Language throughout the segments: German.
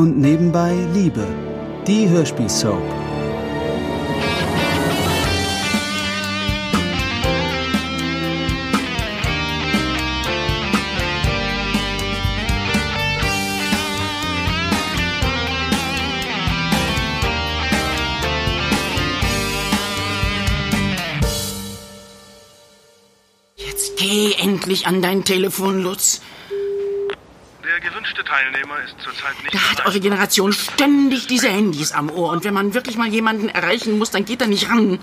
und nebenbei Liebe. Die Hörspielsoap. Jetzt geh endlich an dein Telefon, Lutz. Der gewünschte Teilnehmer ist zurzeit nicht Da hat eure Generation ständig diese Handys am Ohr. Und wenn man wirklich mal jemanden erreichen muss, dann geht er nicht ran.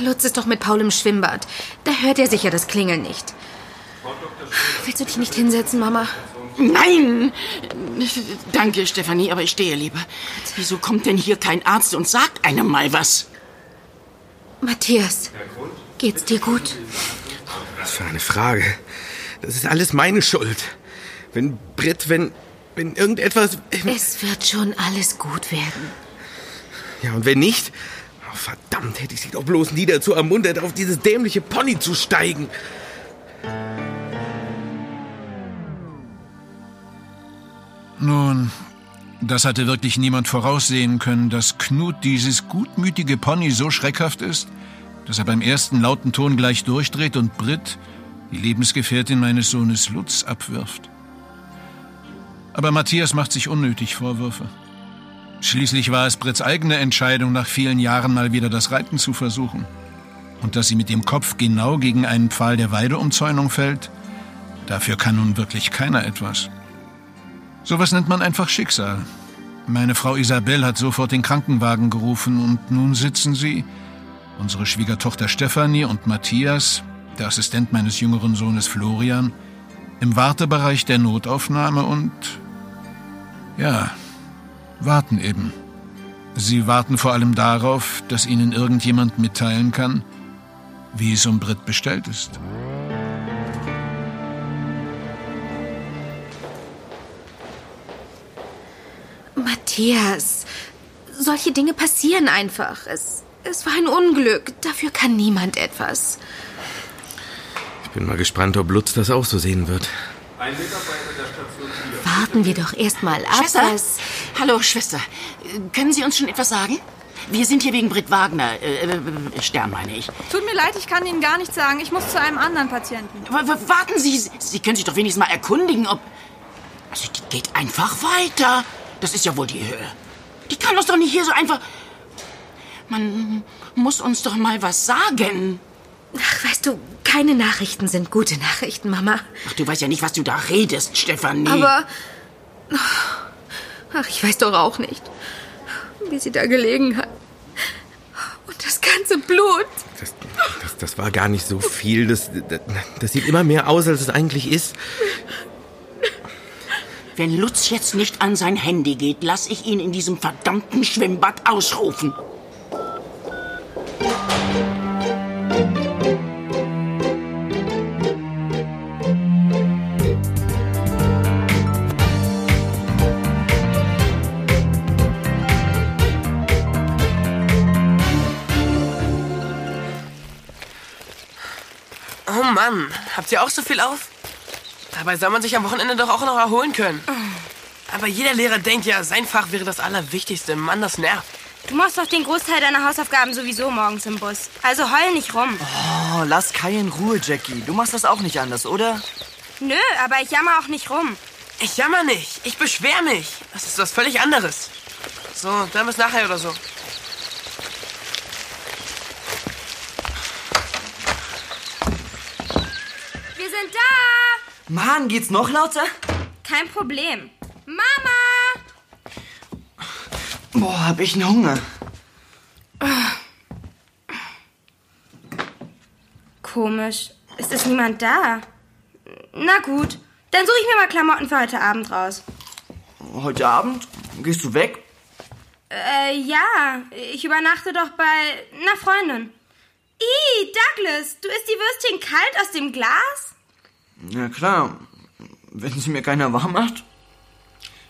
Lutz ist doch mit Paul im Schwimmbad. Da hört er sicher das Klingeln nicht. Willst du dich nicht hinsetzen, Mama? Nein! Danke, Stefanie, aber ich stehe lieber. Wieso kommt denn hier kein Arzt und sagt einem mal was? Matthias, geht's dir gut? Was für eine Frage. Das ist alles meine Schuld. Wenn Britt, wenn, wenn irgendetwas... Es wird schon alles gut werden. Ja, und wenn nicht? Oh, verdammt, hätte ich sie doch bloß nie dazu ermuntert, auf dieses dämliche Pony zu steigen. Nun, das hatte wirklich niemand voraussehen können, dass Knut dieses gutmütige Pony so schreckhaft ist, dass er beim ersten lauten Ton gleich durchdreht und Britt, die Lebensgefährtin meines Sohnes Lutz, abwirft. Aber Matthias macht sich unnötig Vorwürfe. Schließlich war es Britts eigene Entscheidung, nach vielen Jahren mal wieder das Reiten zu versuchen. Und dass sie mit dem Kopf genau gegen einen Pfahl der Weideumzäunung fällt, dafür kann nun wirklich keiner etwas. Sowas nennt man einfach Schicksal. Meine Frau Isabel hat sofort den Krankenwagen gerufen und nun sitzen sie, unsere Schwiegertochter Stefanie und Matthias, der Assistent meines jüngeren Sohnes Florian, im Wartebereich der Notaufnahme und ja, warten eben. Sie warten vor allem darauf, dass ihnen irgendjemand mitteilen kann, wie es um Britt bestellt ist. Matthias, solche Dinge passieren einfach. Es, es war ein Unglück. Dafür kann niemand etwas. Ich bin mal gespannt, ob Lutz das auch so sehen wird. Warten wir doch erst mal ab. Schwester? was- Hallo, Schwester. Können Sie uns schon etwas sagen? Wir sind hier wegen Britt Wagner. Äh, äh, Stern meine ich. Tut mir leid, ich kann Ihnen gar nichts sagen. Ich muss zu einem anderen Patienten. W- warten Sie, Sie können sich doch wenigstens mal erkundigen, ob... Also, die geht einfach weiter. Das ist ja wohl die Höhe. Die kann uns doch nicht hier so einfach... Man muss uns doch mal was sagen. Ach, weißt du, keine Nachrichten sind gute Nachrichten, Mama. Ach, du weißt ja nicht, was du da redest, Stefanie. Aber. Ach, ich weiß doch auch nicht, wie sie da gelegen hat. Und das ganze Blut. Das, das, das war gar nicht so viel. Das, das, das sieht immer mehr aus, als es eigentlich ist. Wenn Lutz jetzt nicht an sein Handy geht, lass ich ihn in diesem verdammten Schwimmbad ausrufen. Mann, habt ihr auch so viel auf? Dabei soll man sich am Wochenende doch auch noch erholen können. Aber jeder Lehrer denkt ja, sein Fach wäre das Allerwichtigste. Mann, das nervt. Du machst doch den Großteil deiner Hausaufgaben sowieso morgens im Bus. Also heul nicht rum. Oh, lass Kai in Ruhe, Jackie. Du machst das auch nicht anders, oder? Nö, aber ich jammer auch nicht rum. Ich jammer nicht, ich beschwer mich. Das ist was völlig anderes. So, dann bis nachher oder so. Wir sind da! Mann, geht's noch lauter? Kein Problem. Mama! Boah, hab ich einen Hunger. Komisch. Es ist niemand da. Na gut, dann suche ich mir mal Klamotten für heute Abend raus. Heute Abend? Gehst du weg? Äh, ja, ich übernachte doch bei einer Freundin. Ih, Douglas, du isst die Würstchen kalt aus dem Glas? Ja, klar. Wenn sie mir keiner warm macht.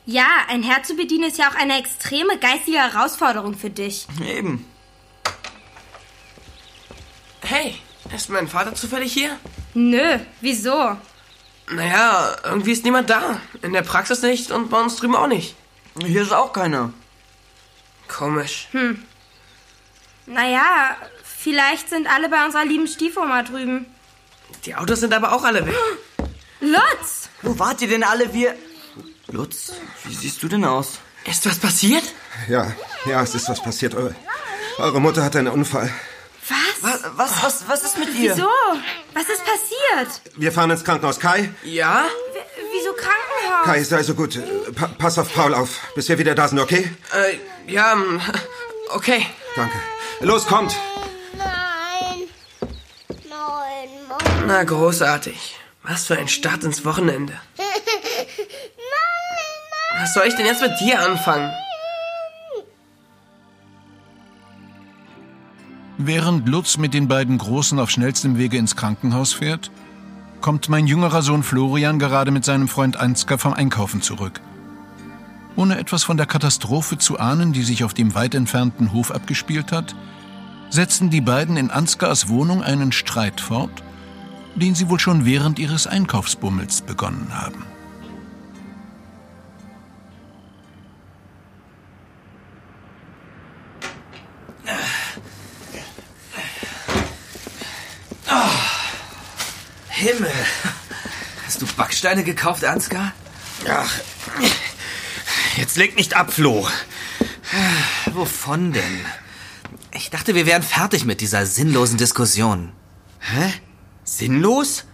Ja, ein Herz zu bedienen ist ja auch eine extreme geistige Herausforderung für dich. Eben. Hey, ist mein Vater zufällig hier? Nö, wieso? Naja, irgendwie ist niemand da. In der Praxis nicht und bei uns drüben auch nicht. Hier ist auch keiner. Komisch. Hm. Naja, vielleicht sind alle bei unserer lieben Stiefoma drüben. Die Autos sind aber auch alle weg. Lutz! Wo wart ihr denn alle? Wir. Lutz, wie siehst du denn aus? Ist was passiert? Ja, ja, es ist was passiert. Eure, eure Mutter hatte einen Unfall. Was? Was, was, was, was ist mit ihr? Wieso? Was ist passiert? Wir fahren ins Krankenhaus. Kai? Ja? W wieso Krankenhaus? Kai, sei so gut. Pa pass auf Paul auf, bis wir wieder da sind, okay? Äh, ja, okay. Danke. Los, kommt! Nein. Nein, Mama. Na, großartig. Was für ein Start ins Wochenende. Was soll ich denn jetzt mit dir anfangen? Während Lutz mit den beiden Großen auf schnellstem Wege ins Krankenhaus fährt, kommt mein jüngerer Sohn Florian gerade mit seinem Freund Ansgar vom Einkaufen zurück. Ohne etwas von der Katastrophe zu ahnen, die sich auf dem weit entfernten Hof abgespielt hat, setzen die beiden in Ansgars Wohnung einen Streit fort, den sie wohl schon während ihres Einkaufsbummels begonnen haben. Himmel. Hast du Backsteine gekauft, Ansgar? Ach, jetzt leg nicht ab, Flo. Wovon denn? Ich dachte, wir wären fertig mit dieser sinnlosen Diskussion. Hä? Sinnlos?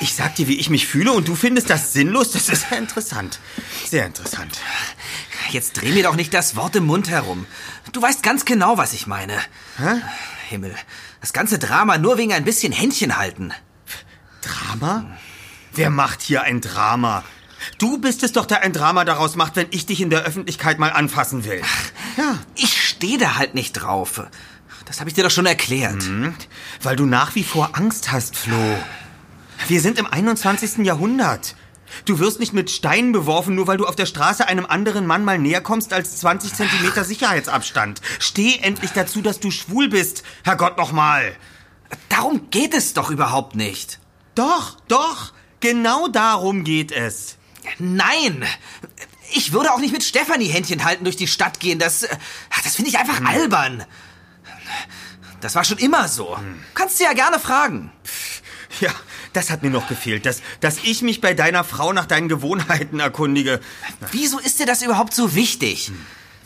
Ich sag dir, wie ich mich fühle und du findest das sinnlos? Das ist ja interessant. Sehr interessant. Jetzt dreh mir doch nicht das Wort im Mund herum. Du weißt ganz genau, was ich meine. Hä? Himmel, das ganze Drama nur wegen ein bisschen Händchen halten. Drama? Wer macht hier ein Drama? Du bist es doch, der ein Drama daraus macht, wenn ich dich in der Öffentlichkeit mal anfassen will. Ja. Ich stehe da halt nicht drauf. Das habe ich dir doch schon erklärt. Mhm. Weil du nach wie vor Angst hast, Flo. Wir sind im 21. Jahrhundert. Du wirst nicht mit Steinen beworfen, nur weil du auf der Straße einem anderen Mann mal näher kommst als 20 Zentimeter Sicherheitsabstand. Steh endlich dazu, dass du schwul bist. Herrgott nochmal. Darum geht es doch überhaupt nicht. Doch, doch. Genau darum geht es. Nein. Ich würde auch nicht mit Stefanie Händchen halten durch die Stadt gehen. Das, das finde ich einfach hm. albern. Das war schon immer so. Hm. Kannst du ja gerne fragen. Ja, das hat mir noch gefehlt, dass, dass ich mich bei deiner Frau nach deinen Gewohnheiten erkundige. Wieso ist dir das überhaupt so wichtig?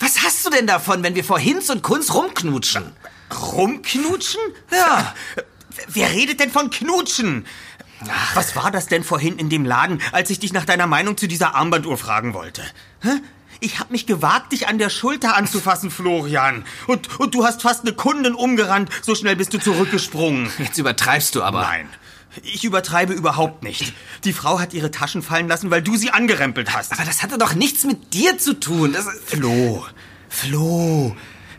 Was hast du denn davon, wenn wir vor Hinz und Kunz rumknutschen? Rumknutschen? Ja. Wer redet denn von Knutschen? Ach. Was war das denn vorhin in dem Laden, als ich dich nach deiner Meinung zu dieser Armbanduhr fragen wollte? Hä? Ich hab mich gewagt, dich an der Schulter anzufassen, Florian. Und, und du hast fast eine Kundin umgerannt, so schnell bist du zurückgesprungen. Jetzt übertreibst du aber. Nein. Ich übertreibe überhaupt nicht. Die Frau hat ihre Taschen fallen lassen, weil du sie angerempelt hast. Aber das hatte doch nichts mit dir zu tun. Das Flo, Flo,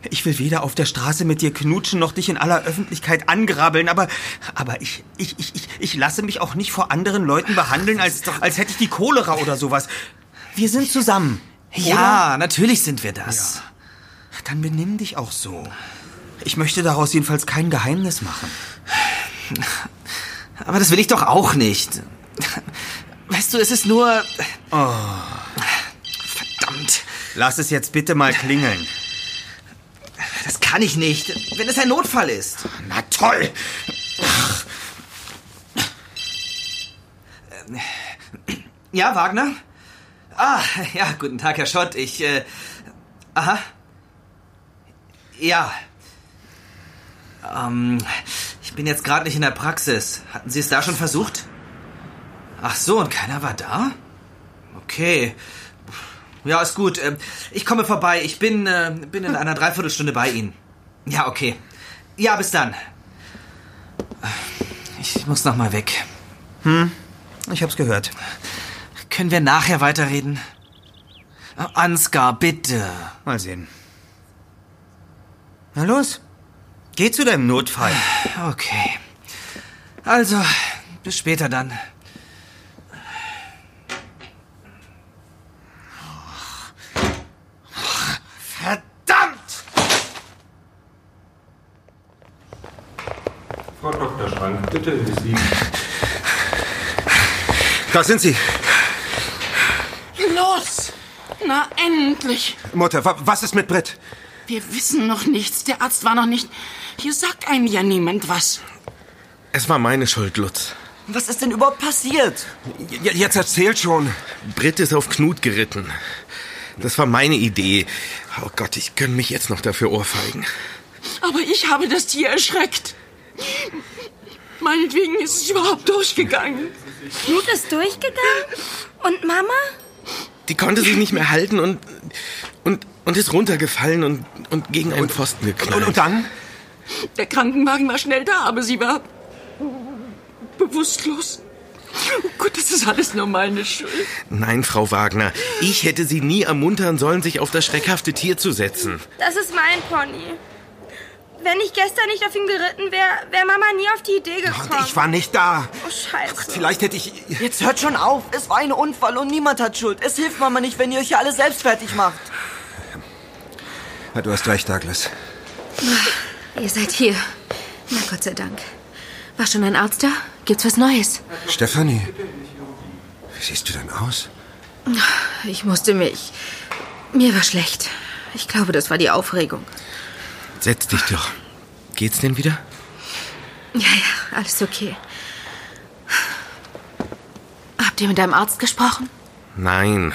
ich will weder auf der Straße mit dir knutschen, noch dich in aller Öffentlichkeit angrabeln, aber, aber ich, ich, ich, ich, ich lasse mich auch nicht vor anderen Leuten behandeln, als, als hätte ich die Cholera oder sowas. Wir sind zusammen. Ja, oder? natürlich sind wir das. Ja. Dann benimm dich auch so. Ich möchte daraus jedenfalls kein Geheimnis machen. Aber das will ich doch auch nicht. Weißt du, es ist nur... Oh. Verdammt. Lass es jetzt bitte mal klingeln. Das kann ich nicht, wenn es ein Notfall ist. Na toll. Ja, Wagner? Ah, ja, guten Tag, Herr Schott. Ich, äh... Aha. Ja. Ähm, ich bin jetzt gerade nicht in der Praxis. Hatten Sie es da schon versucht? Ach so, und keiner war da? Okay. Ja, ist gut. Ähm, ich komme vorbei. Ich bin, äh, bin in einer Dreiviertelstunde bei Ihnen. Ja, okay. Ja, bis dann. Ich muss noch mal weg. Hm, ich hab's gehört. Können wir nachher weiterreden? Ansgar, bitte. Mal sehen. Na los. Geh zu deinem Notfall. Okay. Also, bis später dann. Verdammt! Frau Dr. Schrank, bitte in die Sieben. Da sind Sie. Na, endlich. Mutter, wa was ist mit Britt? Wir wissen noch nichts. Der Arzt war noch nicht. Hier sagt einem ja niemand was. Es war meine Schuld, Lutz. Was ist denn überhaupt passiert? J jetzt erzählt schon. Britt ist auf Knut geritten. Das war meine Idee. Oh Gott, ich gönn mich jetzt noch dafür Ohrfeigen. Aber ich habe das Tier erschreckt. Meinetwegen ist es überhaupt durchgegangen. Knut ist durchgegangen? Und Mama? Die konnte sich nicht mehr halten und, und, und ist runtergefallen und, und gegen einen Pfosten geknallt. Und, und dann? Der Krankenwagen war schnell da, aber sie war bewusstlos. Oh Gott, das ist alles nur meine Schuld. Nein, Frau Wagner, ich hätte Sie nie ermuntern sollen, sich auf das schreckhafte Tier zu setzen. Das ist mein Pony. Wenn ich gestern nicht auf ihn geritten wäre, wäre Mama nie auf die Idee gekommen. Und ich war nicht da. Oh, scheiße. Vielleicht hätte ich... Jetzt hört schon auf. Es war ein Unfall und niemand hat Schuld. Es hilft Mama nicht, wenn ihr euch hier alle selbst fertig macht. Ja, du hast recht, Douglas. Ihr seid hier. Na Gott sei Dank. War schon ein Arzt da? Gibt's was Neues? Stefanie, wie siehst du denn aus? Ich musste mich. Mir war schlecht. Ich glaube, das war die Aufregung. Setz dich doch. Geht's denn wieder? Ja, ja, alles okay. Habt ihr mit deinem Arzt gesprochen? Nein.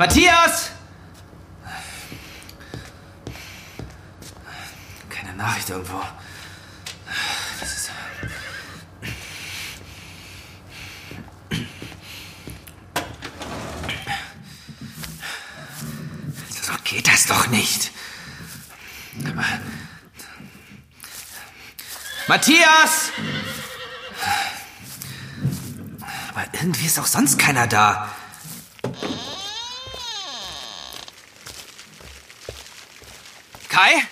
Matthias! Keine Nachricht irgendwo. Das ist. So geht das doch nicht. Aber. Matthias! Aber irgendwie ist auch sonst keiner da. Kai?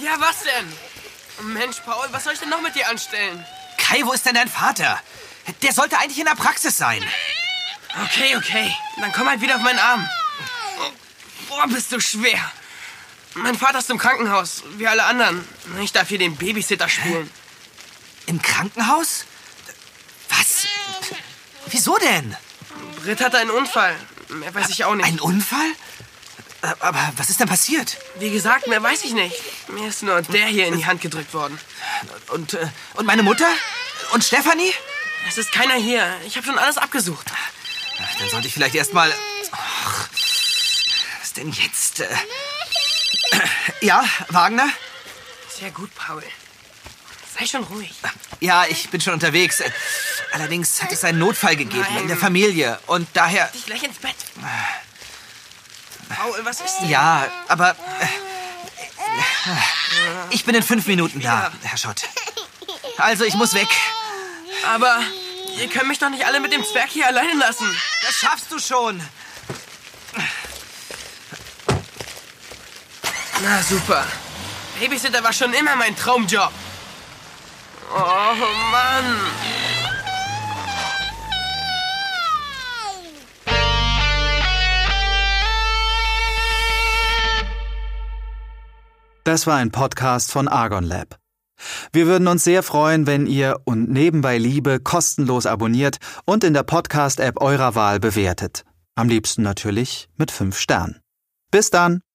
Ja, was denn? Mensch, Paul, was soll ich denn noch mit dir anstellen? Kai, wo ist denn dein Vater? Der sollte eigentlich in der Praxis sein. Okay, okay. Dann komm halt wieder auf meinen Arm. Boah, bist du schwer. Mein Vater ist im Krankenhaus, wie alle anderen. Ich darf hier den Babysitter spielen. Im Krankenhaus? Was? Wieso denn? Britt hatte einen Unfall. Mehr weiß ich auch nicht. Ein Unfall? Aber was ist denn passiert? Wie gesagt, mehr weiß ich nicht. Mir ist nur der hier in die Hand gedrückt worden. Und, äh, und meine Mutter? Und Stefanie? Es ist keiner hier. Ich habe schon alles abgesucht. Ach, dann sollte ich vielleicht erst mal. Ach, was denn jetzt? Äh, ja, Wagner? Sehr gut, Paul. Sei schon ruhig. Ja, ich bin schon unterwegs. Allerdings hat es einen Notfall gegeben Nein. in der Familie und daher. Dich gleich ins Bett. Paul, was ist denn? Ja, aber. Äh, ich bin in fünf Minuten da, Herr Schott. Also, ich muss weg. Aber ihr könnt mich doch nicht alle mit dem Zwerg hier alleine lassen. Das schaffst du schon. Na super. Babysitter war schon immer mein Traumjob. Oh Mann. Das war ein Podcast von Argon Lab. Wir würden uns sehr freuen, wenn ihr und nebenbei Liebe kostenlos abonniert und in der Podcast-App eurer Wahl bewertet. Am liebsten natürlich mit 5 Sternen. Bis dann!